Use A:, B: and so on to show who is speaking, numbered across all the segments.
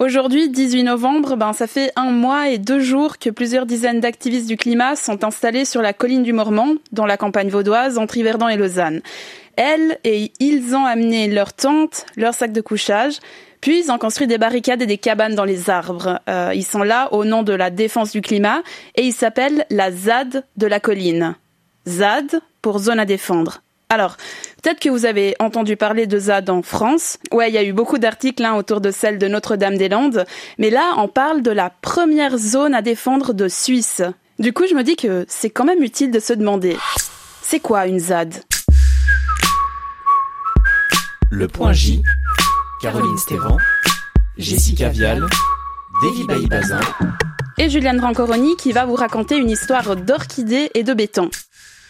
A: Aujourd'hui, 18 novembre, ben, ça fait un mois et deux jours que plusieurs dizaines d'activistes du climat sont installés sur la colline du Mormant, dans la campagne vaudoise, entre Yverdon et Lausanne. Elles et ils ont amené leurs tentes, leurs sacs de couchage, puis ils ont construit des barricades et des cabanes dans les arbres. Euh, ils sont là au nom de la défense du climat et ils s'appellent la ZAD de la colline. ZAD pour zone à défendre. Alors, peut-être que vous avez entendu parler de ZAD en France. Ouais, il y a eu beaucoup d'articles hein, autour de celle de Notre-Dame-des-Landes. Mais là, on parle de la première zone à défendre de Suisse. Du coup, je me dis que c'est quand même utile de se demander, c'est quoi une ZAD?
B: Le point J, Caroline Stévan, Jessica Vial, Davy Bailly-Bazin
A: et Juliane Rancoroni qui va vous raconter une histoire d'orchidées et de béton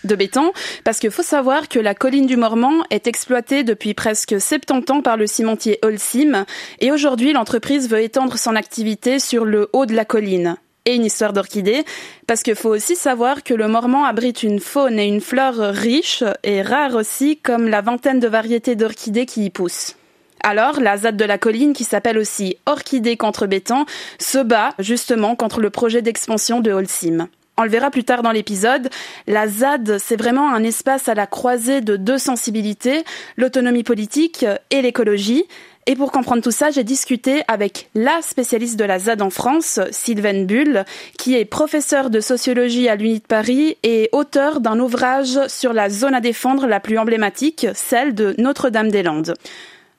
A: de béton, parce qu'il faut savoir que la colline du Mormant est exploitée depuis presque 70 ans par le cimentier Holcim, et aujourd'hui l'entreprise veut étendre son activité sur le haut de la colline. Et une histoire d'orchidées, parce qu'il faut aussi savoir que le Mormant abrite une faune et une flore riches et rares aussi, comme la vingtaine de variétés d'orchidées qui y poussent. Alors, la ZAD de la colline, qui s'appelle aussi Orchidée contre béton, se bat justement contre le projet d'expansion de Holcim. On le verra plus tard dans l'épisode, la ZAD, c'est vraiment un espace à la croisée de deux sensibilités, l'autonomie politique et l'écologie. Et pour comprendre tout ça, j'ai discuté avec la spécialiste de la ZAD en France, Sylvaine Bull, qui est professeure de sociologie à l'Uni de Paris et auteur d'un ouvrage sur la zone à défendre la plus emblématique, celle de Notre-Dame-des-Landes.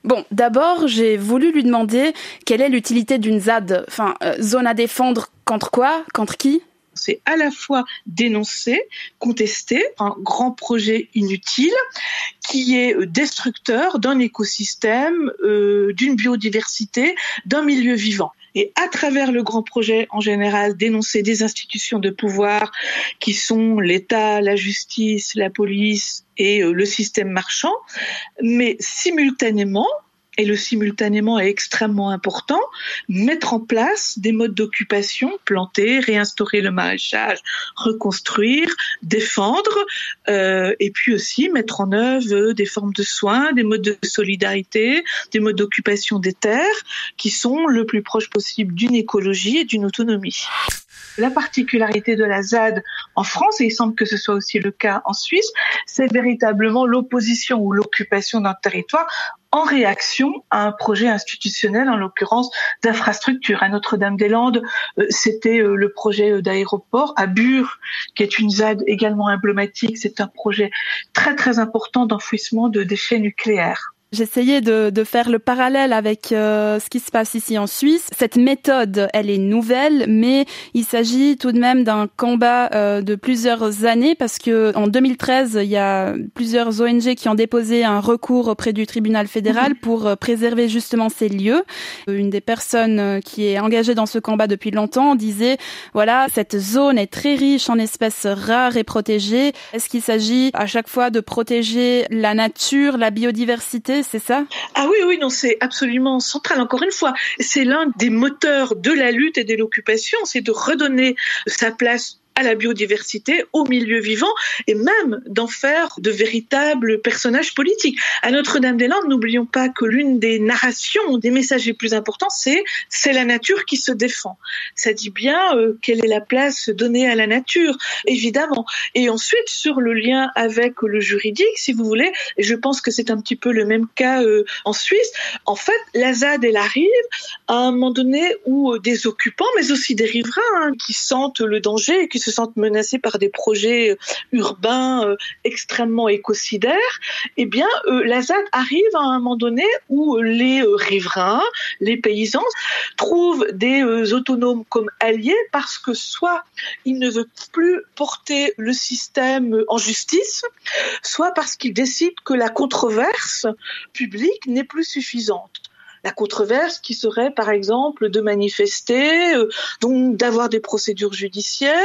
A: Bon, d'abord, j'ai voulu lui demander quelle est l'utilité d'une ZAD, enfin, euh, zone à défendre contre quoi, contre qui?
C: C'est à la fois dénoncer, contester un grand projet inutile qui est euh, destructeur d'un écosystème, euh, d'une biodiversité, d'un milieu vivant. Et à travers le grand projet en général dénoncer des institutions de pouvoir qui sont l'État, la justice, la police et euh, le système marchand, mais simultanément et le simultanément est extrêmement important, mettre en place des modes d'occupation, planter, réinstaurer le maraîchage, reconstruire, défendre, euh, et puis aussi mettre en œuvre des formes de soins, des modes de solidarité, des modes d'occupation des terres qui sont le plus proche possible d'une écologie et d'une autonomie. La particularité de la ZAD en France, et il semble que ce soit aussi le cas en Suisse, c'est véritablement l'opposition ou l'occupation d'un territoire en réaction à un projet institutionnel, en l'occurrence d'infrastructure. À Notre-Dame-des-Landes, euh, c'était euh, le projet euh, d'aéroport. À Bure, qui est une ZAD également emblématique, c'est un projet très très important d'enfouissement de déchets nucléaires.
A: J'essayais de, de, faire le parallèle avec euh, ce qui se passe ici en Suisse. Cette méthode, elle est nouvelle, mais il s'agit tout de même d'un combat euh, de plusieurs années parce que en 2013, il y a plusieurs ONG qui ont déposé un recours auprès du tribunal fédéral pour euh, préserver justement ces lieux. Une des personnes qui est engagée dans ce combat depuis longtemps disait voilà, cette zone est très riche en espèces rares et protégées. Est-ce qu'il s'agit à chaque fois de protéger la nature, la biodiversité
C: Ah oui, oui, non, c'est absolument central. Encore une fois, c'est l'un des moteurs de la lutte et de l'occupation, c'est de redonner sa place à la biodiversité, au milieu vivant, et même d'en faire de véritables personnages politiques. À Notre-Dame-des-Landes, n'oublions pas que l'une des narrations, des messages les plus importants, c'est c'est la nature qui se défend. Ça dit bien euh, quelle est la place donnée à la nature, évidemment. Et ensuite, sur le lien avec le juridique, si vous voulez, et je pense que c'est un petit peu le même cas euh, en Suisse, en fait, la ZAD, elle arrive à un moment donné où euh, des occupants, mais aussi des riverains, hein, qui sentent le danger qui se se sentent menacés par des projets euh, urbains euh, extrêmement écocidaires, eh bien, euh, la ZAD arrive à un moment donné où les riverains, les paysans, trouvent des autonomes comme alliés parce que soit ils ne veulent plus porter le système en justice, soit parce qu'ils décident que la controverse publique n'est plus suffisante la controverse qui serait par exemple de manifester, euh, donc d'avoir des procédures judiciaires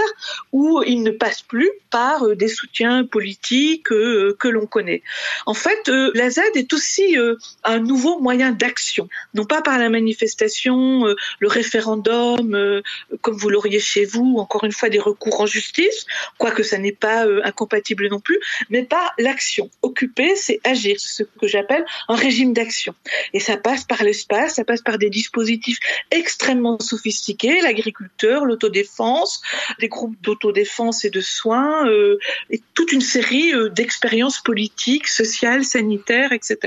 C: où il ne passe plus par euh, des soutiens politiques euh, que l'on connaît. En fait, la Z est aussi un nouveau moyen d'action, non pas par la manifestation, le référendum, comme vous l'auriez chez vous, encore une fois des recours en justice, quoique ça n'est pas incompatible non plus, mais par l'action. Occuper, c'est agir, ce que j'appelle un régime d'action. Et ça passe par l'espace, ça passe par des dispositifs extrêmement sophistiqués, l'agriculteur, l'autodéfense, des groupes d'autodéfense et de soins, euh, et toute une série euh, d'expériences politiques, sociales, sanitaires, etc.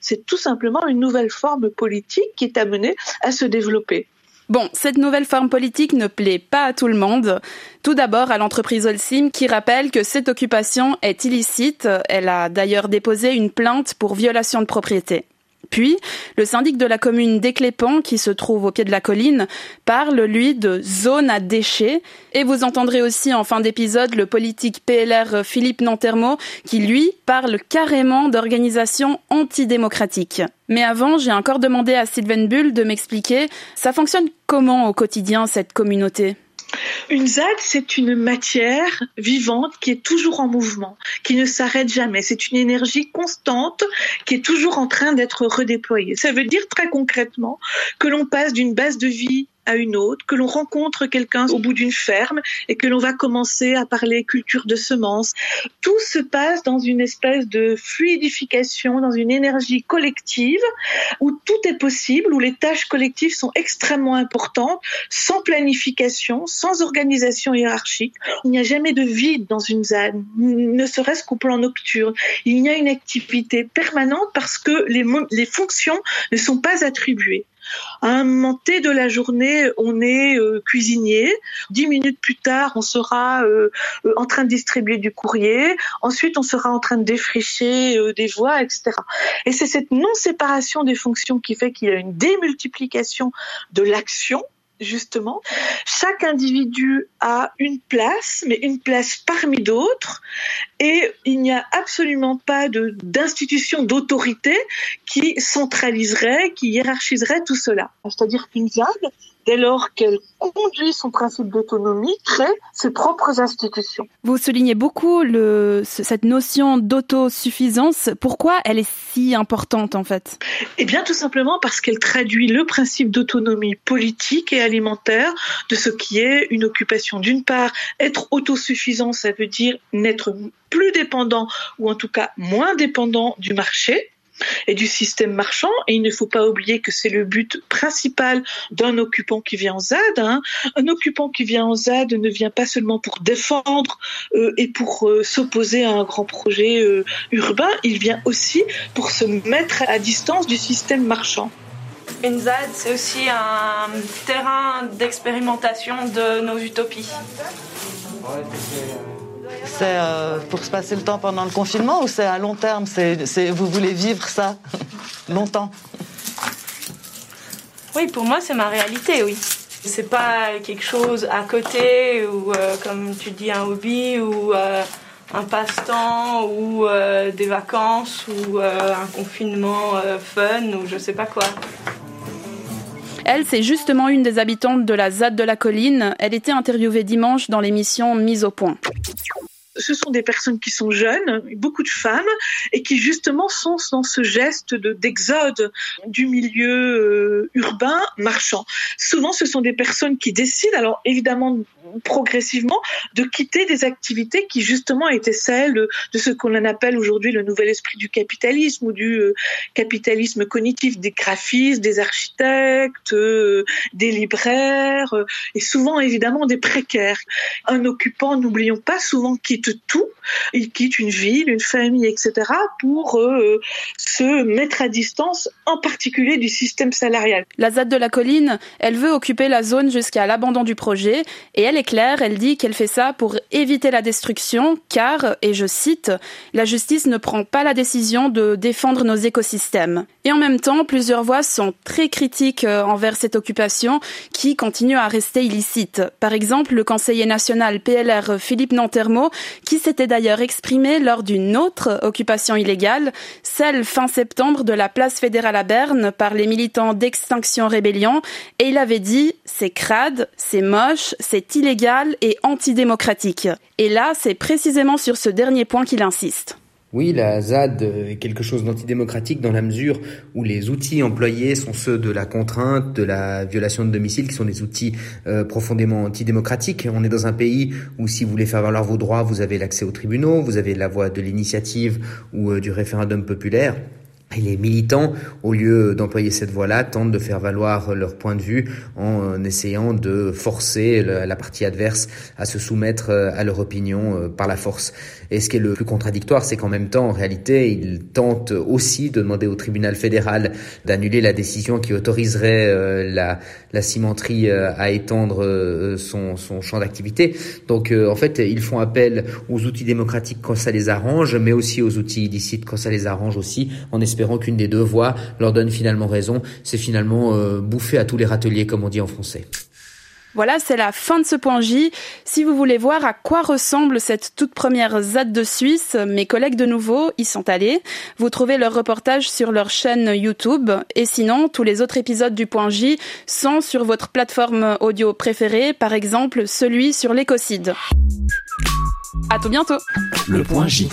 C: C'est tout simplement une nouvelle forme politique qui est amenée à se développer.
A: Bon, cette nouvelle forme politique ne plaît pas à tout le monde. Tout d'abord à l'entreprise Olsim qui rappelle que cette occupation est illicite. Elle a d'ailleurs déposé une plainte pour violation de propriété. Puis, le syndic de la commune d'Éclépant, qui se trouve au pied de la colline, parle, lui, de zone à déchets. Et vous entendrez aussi en fin d'épisode le politique PLR Philippe Nantermo, qui, lui, parle carrément d'organisation antidémocratique. Mais avant, j'ai encore demandé à Sylvain Bull de m'expliquer, ça fonctionne comment au quotidien, cette communauté?
C: Une ZAD, c'est une matière vivante qui est toujours en mouvement, qui ne s'arrête jamais. C'est une énergie constante qui est toujours en train d'être redéployée. Ça veut dire très concrètement que l'on passe d'une base de vie à une autre, que l'on rencontre quelqu'un au bout d'une ferme et que l'on va commencer à parler culture de semences. Tout se passe dans une espèce de fluidification, dans une énergie collective où tout est possible, où les tâches collectives sont extrêmement importantes, sans planification, sans organisation hiérarchique. Il n'y a jamais de vide dans une ZAD, ne serait-ce qu'au plan nocturne. Il y a une activité permanente parce que les fonctions ne sont pas attribuées. À un moment T de la journée, on est euh, cuisinier. Dix minutes plus tard, on sera euh, euh, en train de distribuer du courrier. Ensuite, on sera en train de défricher des voies, etc. Et c'est cette non-séparation des fonctions qui fait qu'il y a une démultiplication de l'action justement. Chaque individu a une place, mais une place parmi d'autres, et il n'y a absolument pas d'institution d'autorité qui centraliserait, qui hiérarchiserait tout cela. C'est-à-dire qu'une dès lors qu'elle conduit son principe d'autonomie, crée ses propres institutions.
A: Vous soulignez beaucoup le, cette notion d'autosuffisance. Pourquoi elle est si importante en fait?
C: Eh bien tout simplement parce qu'elle traduit le principe d'autonomie politique et alimentaire de ce qui est une occupation. D'une part, être autosuffisant, ça veut dire n'être plus dépendant ou en tout cas moins dépendant du marché et du système marchand. Et il ne faut pas oublier que c'est le but principal d'un occupant qui vient en ZAD. Hein. Un occupant qui vient en ZAD ne vient pas seulement pour défendre euh, et pour euh, s'opposer à un grand projet euh, urbain, il vient aussi pour se mettre à distance du système marchand.
D: Une ZAD, c'est aussi un terrain d'expérimentation de nos utopies.
E: C'est euh, pour se passer le temps pendant le confinement ou c'est à long terme? C'est, Vous voulez vivre ça longtemps?
D: Oui, pour moi, c'est ma réalité, oui. C'est pas quelque chose à côté ou, euh, comme tu dis, un hobby ou euh, un passe-temps ou des vacances ou un confinement fun ou je sais pas quoi.
A: Elle, c'est justement une des habitantes de la ZAD de la colline. Elle était interviewée dimanche dans l'émission Mise au point
C: ce sont des personnes qui sont jeunes, beaucoup de femmes, et qui justement sont dans ce geste de d'exode du milieu euh, urbain marchand. Souvent, ce sont des personnes qui décident, alors évidemment progressivement, de quitter des activités qui justement étaient celles de ce qu'on appelle aujourd'hui le nouvel esprit du capitalisme ou du euh, capitalisme cognitif, des graphistes, des architectes, euh, des libraires, et souvent évidemment des précaires. Un occupant, n'oublions pas, souvent quitte tout. Il quitte une ville, une famille, etc. pour euh, se mettre à distance, en particulier du système salarial.
A: La ZAD de la colline, elle veut occuper la zone jusqu'à l'abandon du projet et elle est claire, elle dit qu'elle fait ça pour éviter la destruction car, et je cite, la justice ne prend pas la décision de défendre nos écosystèmes. Et en même temps, plusieurs voix sont très critiques euh, envers cette occupation qui continue à rester illicite. Par exemple, le conseiller national PLR Philippe Nantermo qui s'était d'ailleurs exprimé lors d'une autre occupation illégale, celle fin septembre de la place fédérale à Berne par les militants d'Extinction Rébellion, et il avait dit c'est crade, c'est moche, c'est illégal et antidémocratique. Et là, c'est précisément sur ce dernier point qu'il insiste.
F: Oui, la ZAD est quelque chose d'antidémocratique dans la mesure où les outils employés sont ceux de la contrainte, de la violation de domicile, qui sont des outils euh, profondément antidémocratiques. On est dans un pays où si vous voulez faire valoir vos droits, vous avez l'accès aux tribunaux, vous avez la voie de l'initiative ou euh, du référendum populaire. Et les militants, au lieu d'employer cette voie-là, tentent de faire valoir leur point de vue en essayant de forcer la partie adverse à se soumettre euh, à leur opinion euh, par la force. Et ce qui est le plus contradictoire, c'est qu'en même temps, en réalité, ils tentent aussi de demander au tribunal fédéral d'annuler la décision qui autoriserait euh, la, cimenterie à étendre son, son champ d'activité. Donc, en fait, ils font appel aux outils démocratiques quand ça les arrange, mais aussi aux outils illicites quand ça les arrange aussi, en espérant espérant qu'une des deux voix leur donne finalement raison. C'est finalement euh, bouffer à tous les râteliers, comme on dit en français.
A: Voilà, c'est la fin de ce point J. Si vous voulez voir à quoi ressemble cette toute première ZAD de Suisse, mes collègues de nouveau y sont allés. Vous trouvez leur reportage sur leur chaîne YouTube. Et sinon, tous les autres épisodes du point J sont sur votre plateforme audio préférée, par exemple celui sur l'écocide. À tout bientôt.
B: Le point J.